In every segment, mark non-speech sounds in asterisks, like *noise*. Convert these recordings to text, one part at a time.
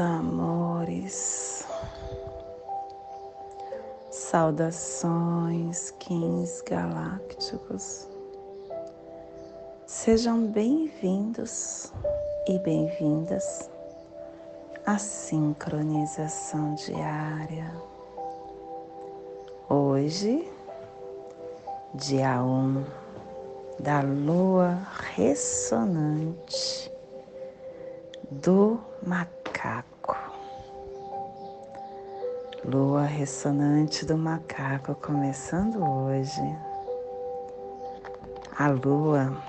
amores. Saudações, Kins galácticos. Sejam bem-vindos e bem-vindas à sincronização diária. Hoje, dia 1 um da lua ressonante do macaco. Lua ressonante do macaco começando hoje. A lua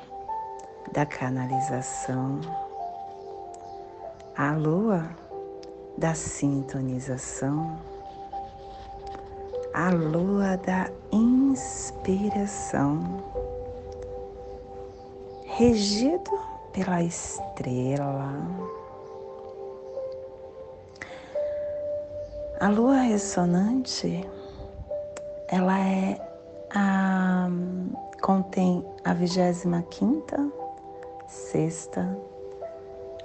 da canalização. A lua da sintonização. A lua da inspiração, regido pela estrela. A lua ressonante, ela é a contém a vigésima quinta, sexta,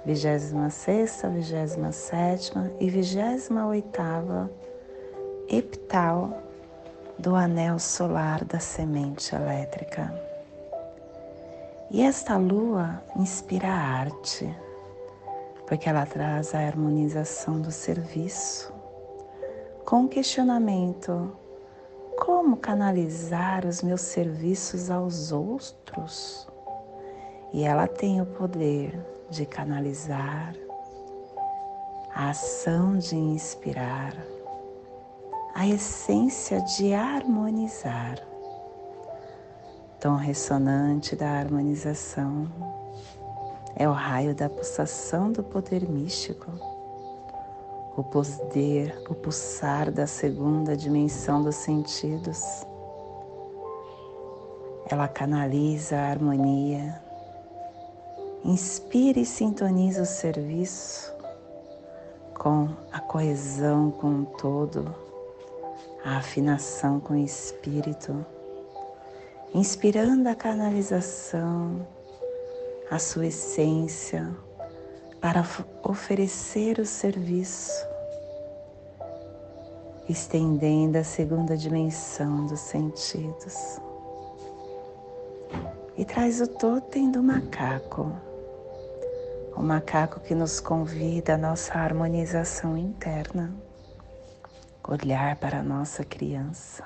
vigésima sexta, vigésima sétima e vigésima oitava epital do anel solar da semente elétrica. E esta lua inspira a arte, porque ela traz a harmonização do serviço, com questionamento: como canalizar os meus serviços aos outros? E ela tem o poder de canalizar a ação de inspirar a essência de harmonizar. Tom ressonante da harmonização é o raio da pulsação do poder místico, o poder, o pulsar da segunda dimensão dos sentidos. Ela canaliza a harmonia, inspira e sintoniza o serviço com a coesão com o todo a afinação com o espírito, inspirando a canalização, a sua essência para oferecer o serviço, estendendo a segunda dimensão dos sentidos. E traz o totem do macaco, o macaco que nos convida à nossa harmonização interna olhar para a nossa criança.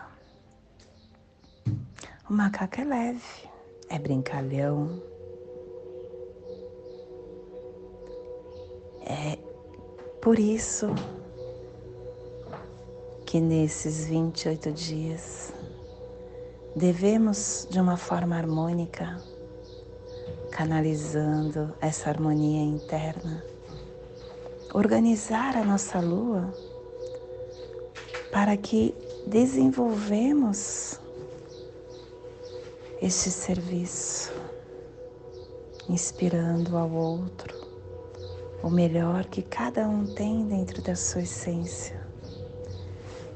O macaco é leve, é brincalhão, é por isso que nesses 28 dias devemos, de uma forma harmônica, canalizando essa harmonia interna, organizar a nossa lua para que desenvolvemos este serviço, inspirando ao outro o melhor que cada um tem dentro da sua essência.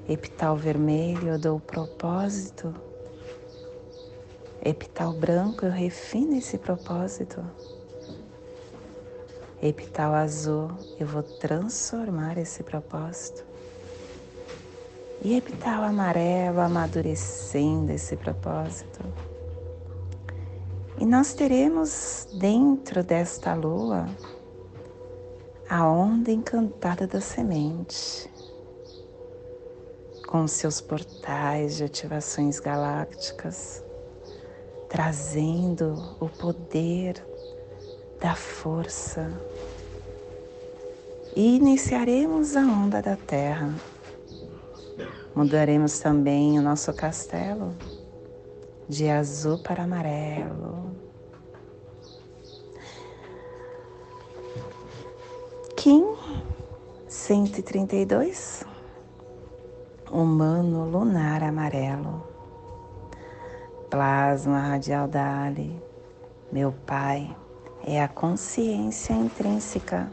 Epital vermelho eu dou o propósito, epital branco eu refino esse propósito. Epital azul, eu vou transformar esse propósito e epital amarelo amadurecendo esse propósito. E nós teremos dentro desta lua a onda encantada da semente, com seus portais de ativações galácticas, trazendo o poder da força. E iniciaremos a onda da Terra Mudaremos também o nosso castelo de azul para amarelo. Kim 132 Humano lunar amarelo. Plasma radial Dali. Meu Pai é a consciência intrínseca.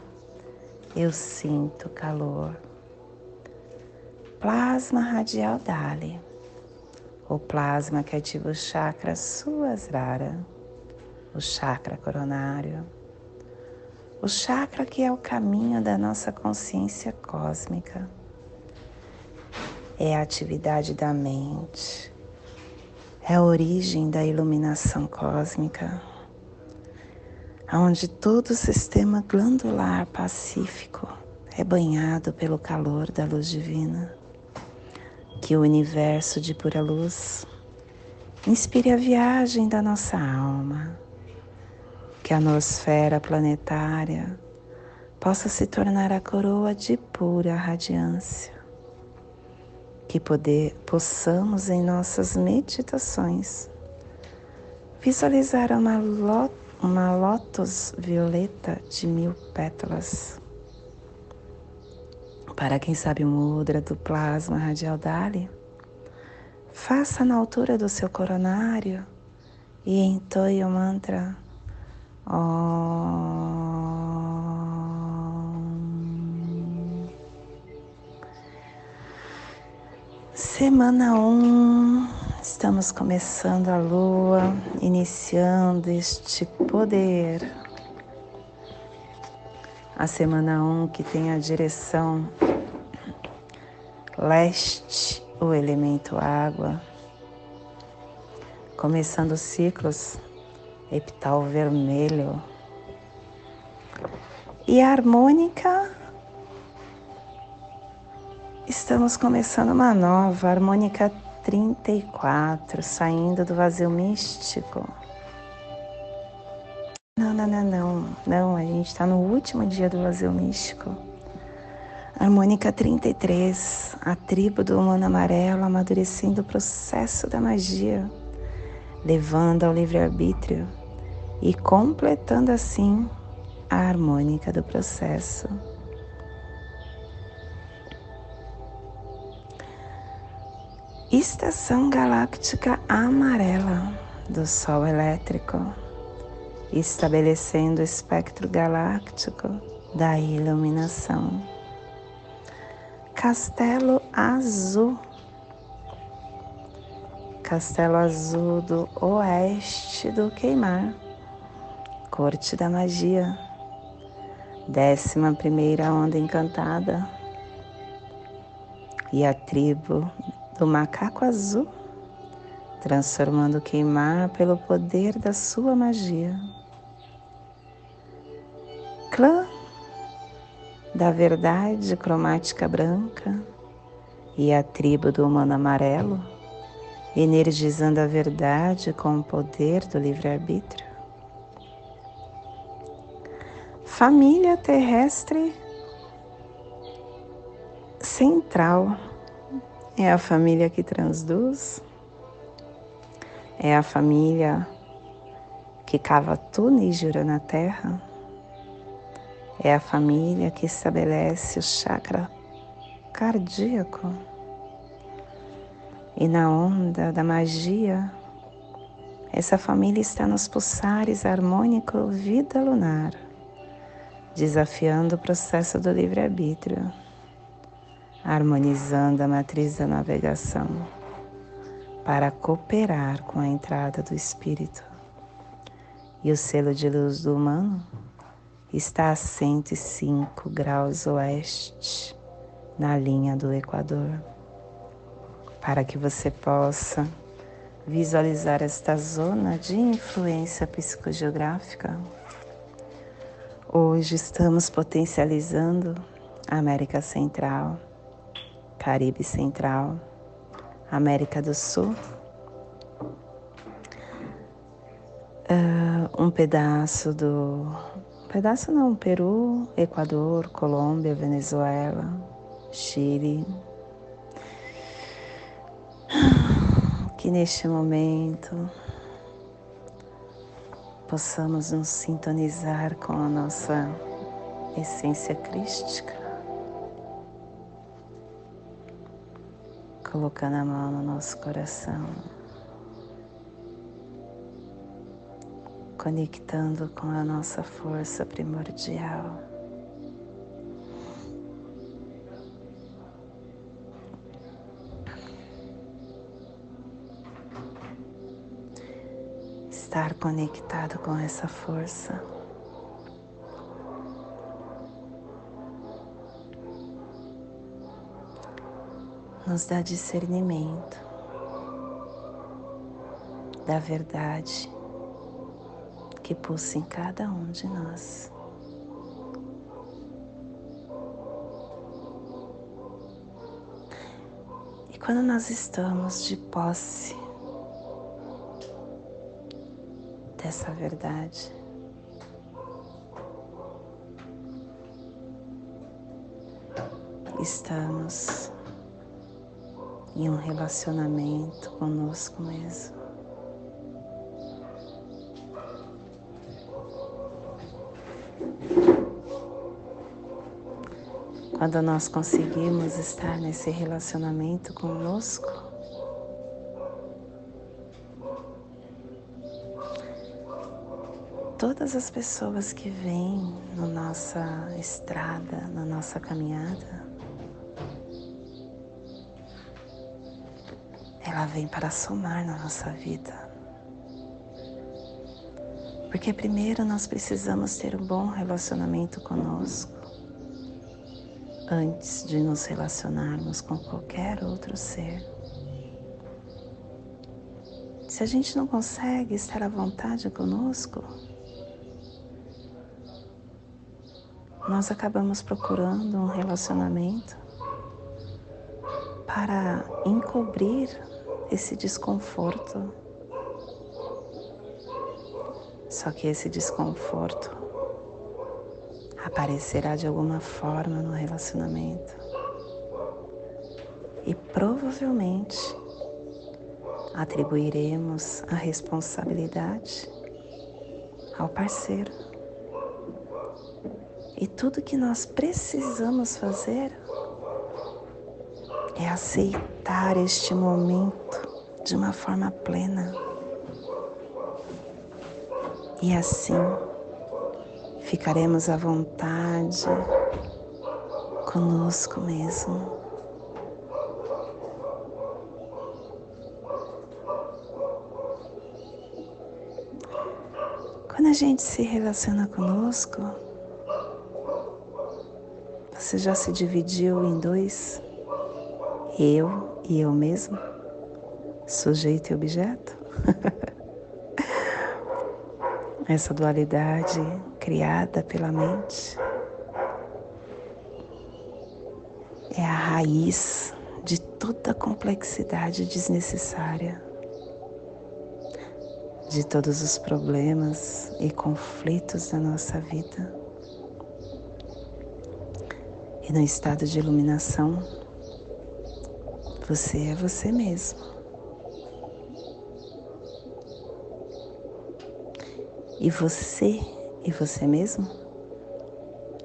Eu sinto calor plasma radial Dali, o plasma que ativa o chakra Suasrara, o chakra coronário, o chakra que é o caminho da nossa consciência cósmica. É a atividade da mente, é a origem da iluminação cósmica, onde todo o sistema glandular pacífico é banhado pelo calor da luz divina. Que o universo de pura luz inspire a viagem da nossa alma, que a nosfera planetária possa se tornar a coroa de pura radiância, que poder, possamos em nossas meditações visualizar uma, uma lótus violeta de mil pétalas. Para quem sabe o mudra do plasma radial Dali, faça na altura do seu coronário e entoie o mantra Semana 1, um, estamos começando a lua, iniciando este poder. A semana 1 um, que tem a direção leste, o elemento água, começando ciclos epital vermelho. E a harmônica, estamos começando uma nova harmônica 34, saindo do vazio místico. Não, não, não, não. Não, a gente está no último dia do vazio místico. Harmônica 33, a tribo do humano amarelo amadurecendo o processo da magia, levando ao livre-arbítrio e completando assim a harmônica do processo. Estação galáctica amarela do Sol elétrico estabelecendo o espectro galáctico da iluminação. Castelo Azul, Castelo Azul do oeste do Queimar, Corte da Magia, décima primeira onda encantada e a tribo do Macaco Azul transformando o queimar pelo poder da sua magia. Clã da verdade cromática branca e a tribo do humano amarelo, energizando a verdade com o poder do livre-arbítrio. Família terrestre central é a família que transduz, é a família que cava túneis de na terra. É a família que estabelece o chakra cardíaco. E na onda da magia, essa família está nos pulsares harmônico vida lunar, desafiando o processo do livre-arbítrio, harmonizando a matriz da navegação para cooperar com a entrada do Espírito. E o selo de luz do humano está a 105 graus oeste, na linha do Equador, para que você possa visualizar esta zona de influência psicogeográfica. Hoje estamos potencializando a América Central, Caribe Central, América do Sul, uh, um pedaço do. Um pedaço não, Peru, Equador, Colômbia, Venezuela, Chile. Que neste momento possamos nos sintonizar com a nossa essência crística. colocando a mão no nosso coração, conectando com a nossa força primordial. Estar conectado com essa força. Nos dá discernimento da verdade que pulsa em cada um de nós. E quando nós estamos de posse dessa verdade, estamos em um relacionamento conosco mesmo. Quando nós conseguimos estar nesse relacionamento conosco, todas as pessoas que vêm na nossa estrada, na nossa caminhada, ela vem para somar na nossa vida. Porque primeiro nós precisamos ter um bom relacionamento conosco antes de nos relacionarmos com qualquer outro ser. Se a gente não consegue estar à vontade conosco, nós acabamos procurando um relacionamento para encobrir esse desconforto. Só que esse desconforto aparecerá de alguma forma no relacionamento. E provavelmente atribuiremos a responsabilidade ao parceiro. E tudo que nós precisamos fazer é aceitar este momento de uma forma plena. E assim ficaremos à vontade conosco mesmo. Quando a gente se relaciona conosco, você já se dividiu em dois, eu e eu mesmo, sujeito e objeto? *laughs* Essa dualidade criada pela mente é a raiz de toda complexidade desnecessária, de todos os problemas e conflitos da nossa vida. E no estado de iluminação, você é você mesmo. E você e você mesmo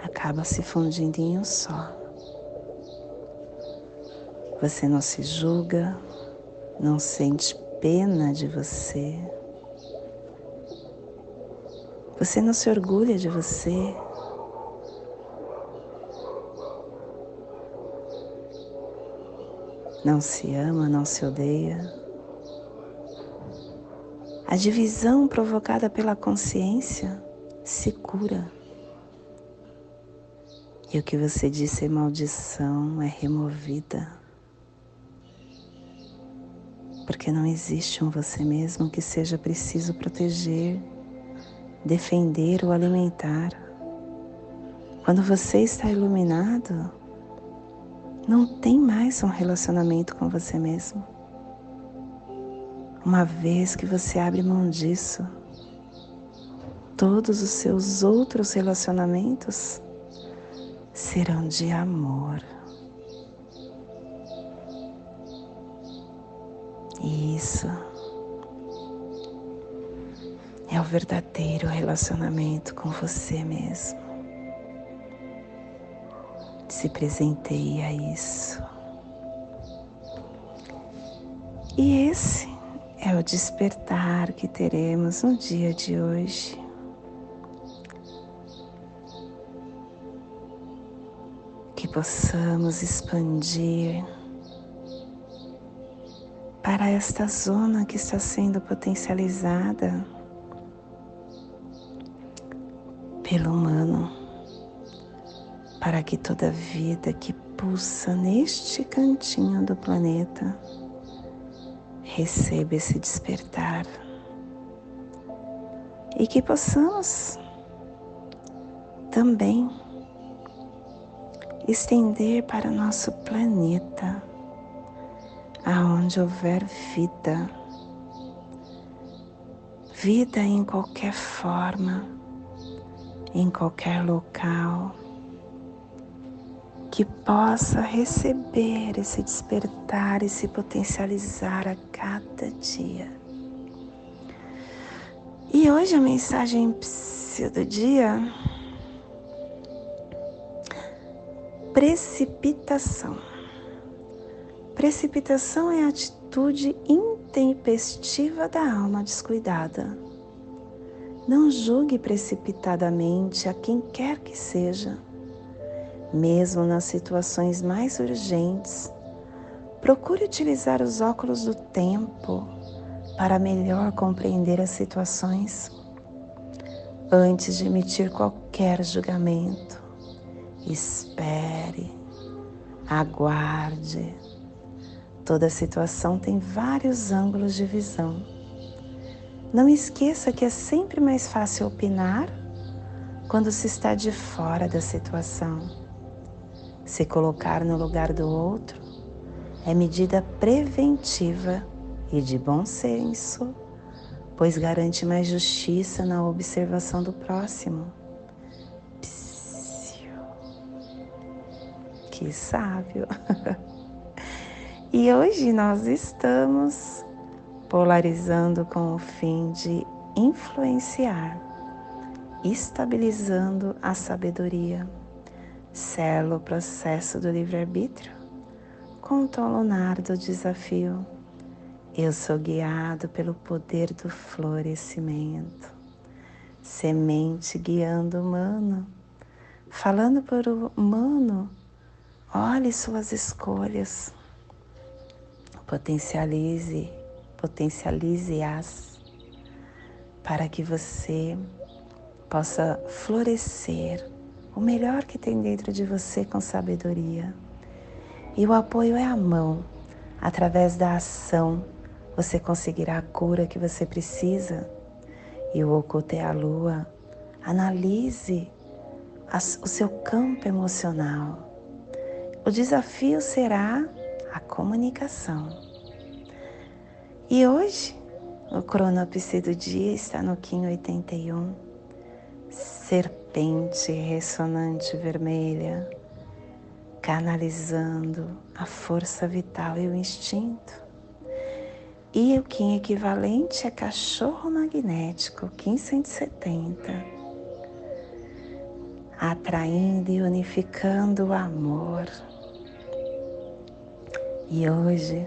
acaba se fundindo em um só. Você não se julga, não sente pena de você. Você não se orgulha de você. Não se ama, não se odeia. A divisão provocada pela consciência se cura. E o que você disse é maldição é removida. Porque não existe um você mesmo que seja preciso proteger, defender ou alimentar. Quando você está iluminado, não tem mais um relacionamento com você mesmo. Uma vez que você abre mão disso, todos os seus outros relacionamentos serão de amor. Isso é o verdadeiro relacionamento com você mesmo se presenteia isso. E esse é o despertar que teremos no dia de hoje. Que possamos expandir para esta zona que está sendo potencializada pelo humano para que toda vida que pulsa neste cantinho do planeta receba esse despertar. E que possamos também estender para nosso planeta, aonde houver vida, vida em qualquer forma, em qualquer local, que possa receber esse despertar e se potencializar a cada dia. E hoje a mensagem do dia precipitação. Precipitação é a atitude intempestiva da alma descuidada. Não julgue precipitadamente a quem quer que seja. Mesmo nas situações mais urgentes, procure utilizar os óculos do tempo para melhor compreender as situações. Antes de emitir qualquer julgamento, espere, aguarde. Toda situação tem vários ângulos de visão. Não esqueça que é sempre mais fácil opinar quando se está de fora da situação. Se colocar no lugar do outro é medida preventiva e de bom senso, pois garante mais justiça na observação do próximo. Psiu. Que sábio! *laughs* e hoje nós estamos polarizando com o fim de influenciar, estabilizando a sabedoria. Selo o processo do livre-arbítrio. Lunar do desafio. Eu sou guiado pelo poder do florescimento, semente guiando o humano, falando por o humano, olhe suas escolhas, potencialize, potencialize-as para que você possa florescer o melhor que tem dentro de você com sabedoria. E o apoio é a mão, através da ação você conseguirá a cura que você precisa. E o oculto é a lua. Analise o seu campo emocional. O desafio será a comunicação. E hoje, o cronopse do dia está no Kim 81. Serpente ressonante vermelha, canalizando a força vital e o instinto. E o Kim equivalente é cachorro magnético, Kim 170, atraindo e unificando o amor. E hoje,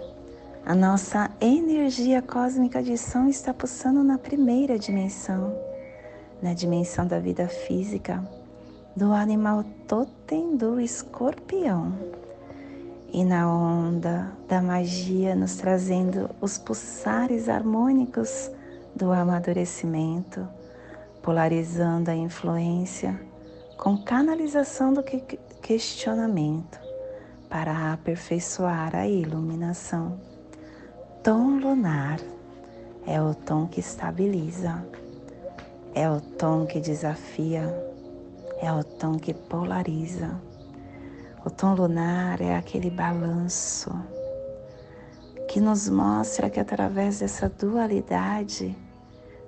a nossa energia cósmica de som está pulsando na primeira dimensão, na dimensão da vida física, do animal totem do escorpião e na onda da magia, nos trazendo os pulsares harmônicos do amadurecimento, polarizando a influência com canalização do questionamento para aperfeiçoar a iluminação. Tom lunar é o tom que estabiliza, é o tom que desafia, é o tom que polariza o tom lunar é aquele balanço que nos mostra que através dessa dualidade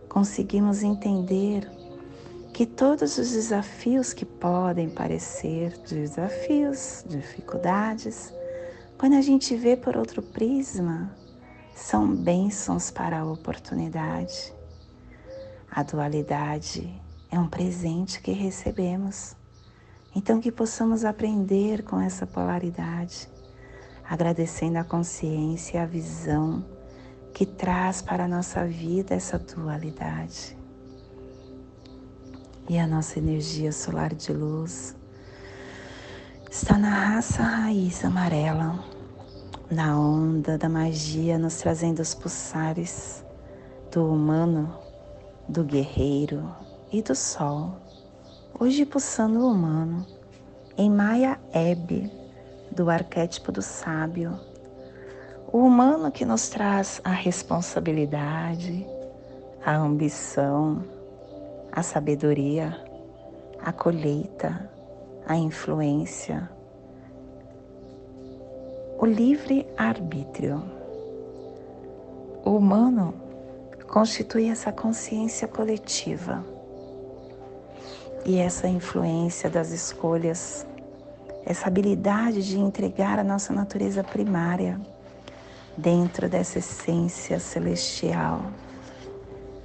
conseguimos entender que todos os desafios que podem parecer desafios, dificuldades, quando a gente vê por outro prisma, são bênçãos para a oportunidade. A dualidade é um presente que recebemos então, que possamos aprender com essa polaridade, agradecendo a consciência e a visão que traz para a nossa vida essa dualidade. E a nossa energia solar de luz está na raça raiz amarela, na onda da magia, nos trazendo os pulsares do humano, do guerreiro e do sol Hoje pulsando o humano em Maya Ebe, do arquétipo do sábio, o humano que nos traz a responsabilidade, a ambição, a sabedoria, a colheita, a influência, o livre arbítrio. O humano constitui essa consciência coletiva e essa influência das escolhas, essa habilidade de entregar a nossa natureza primária dentro dessa essência celestial.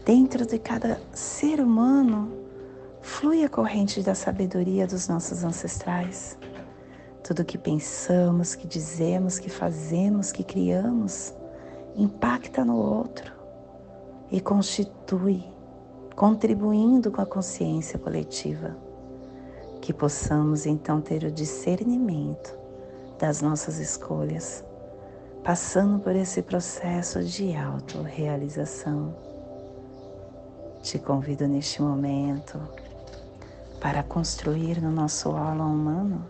Dentro de cada ser humano flui a corrente da sabedoria dos nossos ancestrais. Tudo que pensamos, que dizemos, que fazemos, que criamos, impacta no outro e constitui, contribuindo com a consciência coletiva. Que possamos então ter o discernimento das nossas escolhas, passando por esse processo de autorrealização. Te convido neste momento para construir no nosso óleo humano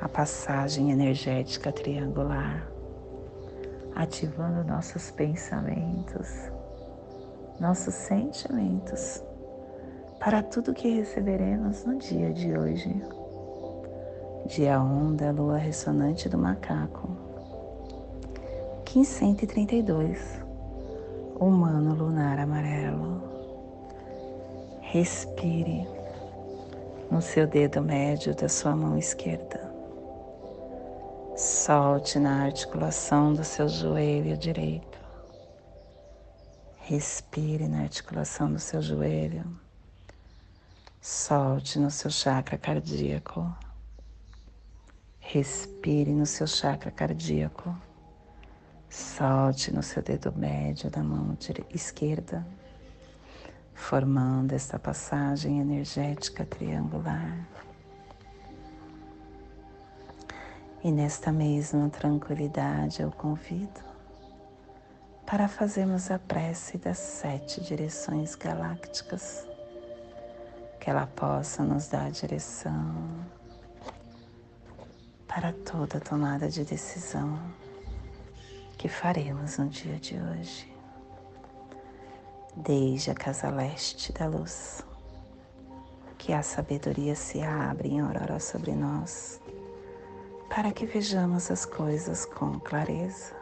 a passagem energética triangular, ativando nossos pensamentos, nossos sentimentos para tudo que receberemos no dia de hoje. Dia 1 da lua ressonante do macaco. 1532. Humano lunar amarelo. Respire no seu dedo médio da sua mão esquerda. Solte na articulação do seu joelho direito. Respire na articulação do seu joelho. Solte no seu chakra cardíaco. Respire no seu chakra cardíaco. Solte no seu dedo médio da mão esquerda, formando esta passagem energética triangular. E nesta mesma tranquilidade eu convido para fazermos a prece das sete direções galácticas, que ela possa nos dar direção para toda tomada de decisão que faremos no dia de hoje. Desde a casa leste da luz, que a sabedoria se abre em aurora sobre nós para que vejamos as coisas com clareza.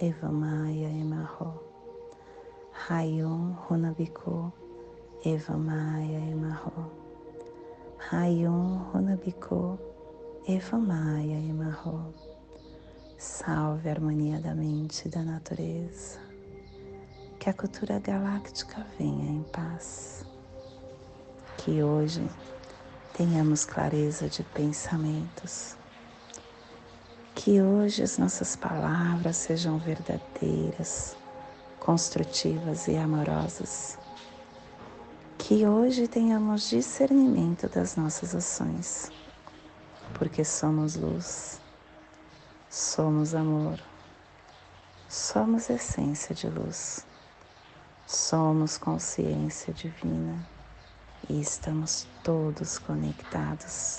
Runabiko Evamaya Emarro. Rayon Runabiko Evamaya Emarro. Rayon Runabiko Evamaya Emarro. Salve a harmonia da mente e da natureza. Que a cultura galáctica venha em paz. Que hoje tenhamos clareza de pensamentos que hoje as nossas palavras sejam verdadeiras, construtivas e amorosas. Que hoje tenhamos discernimento das nossas ações, porque somos luz, somos amor, somos essência de luz, somos consciência divina e estamos todos conectados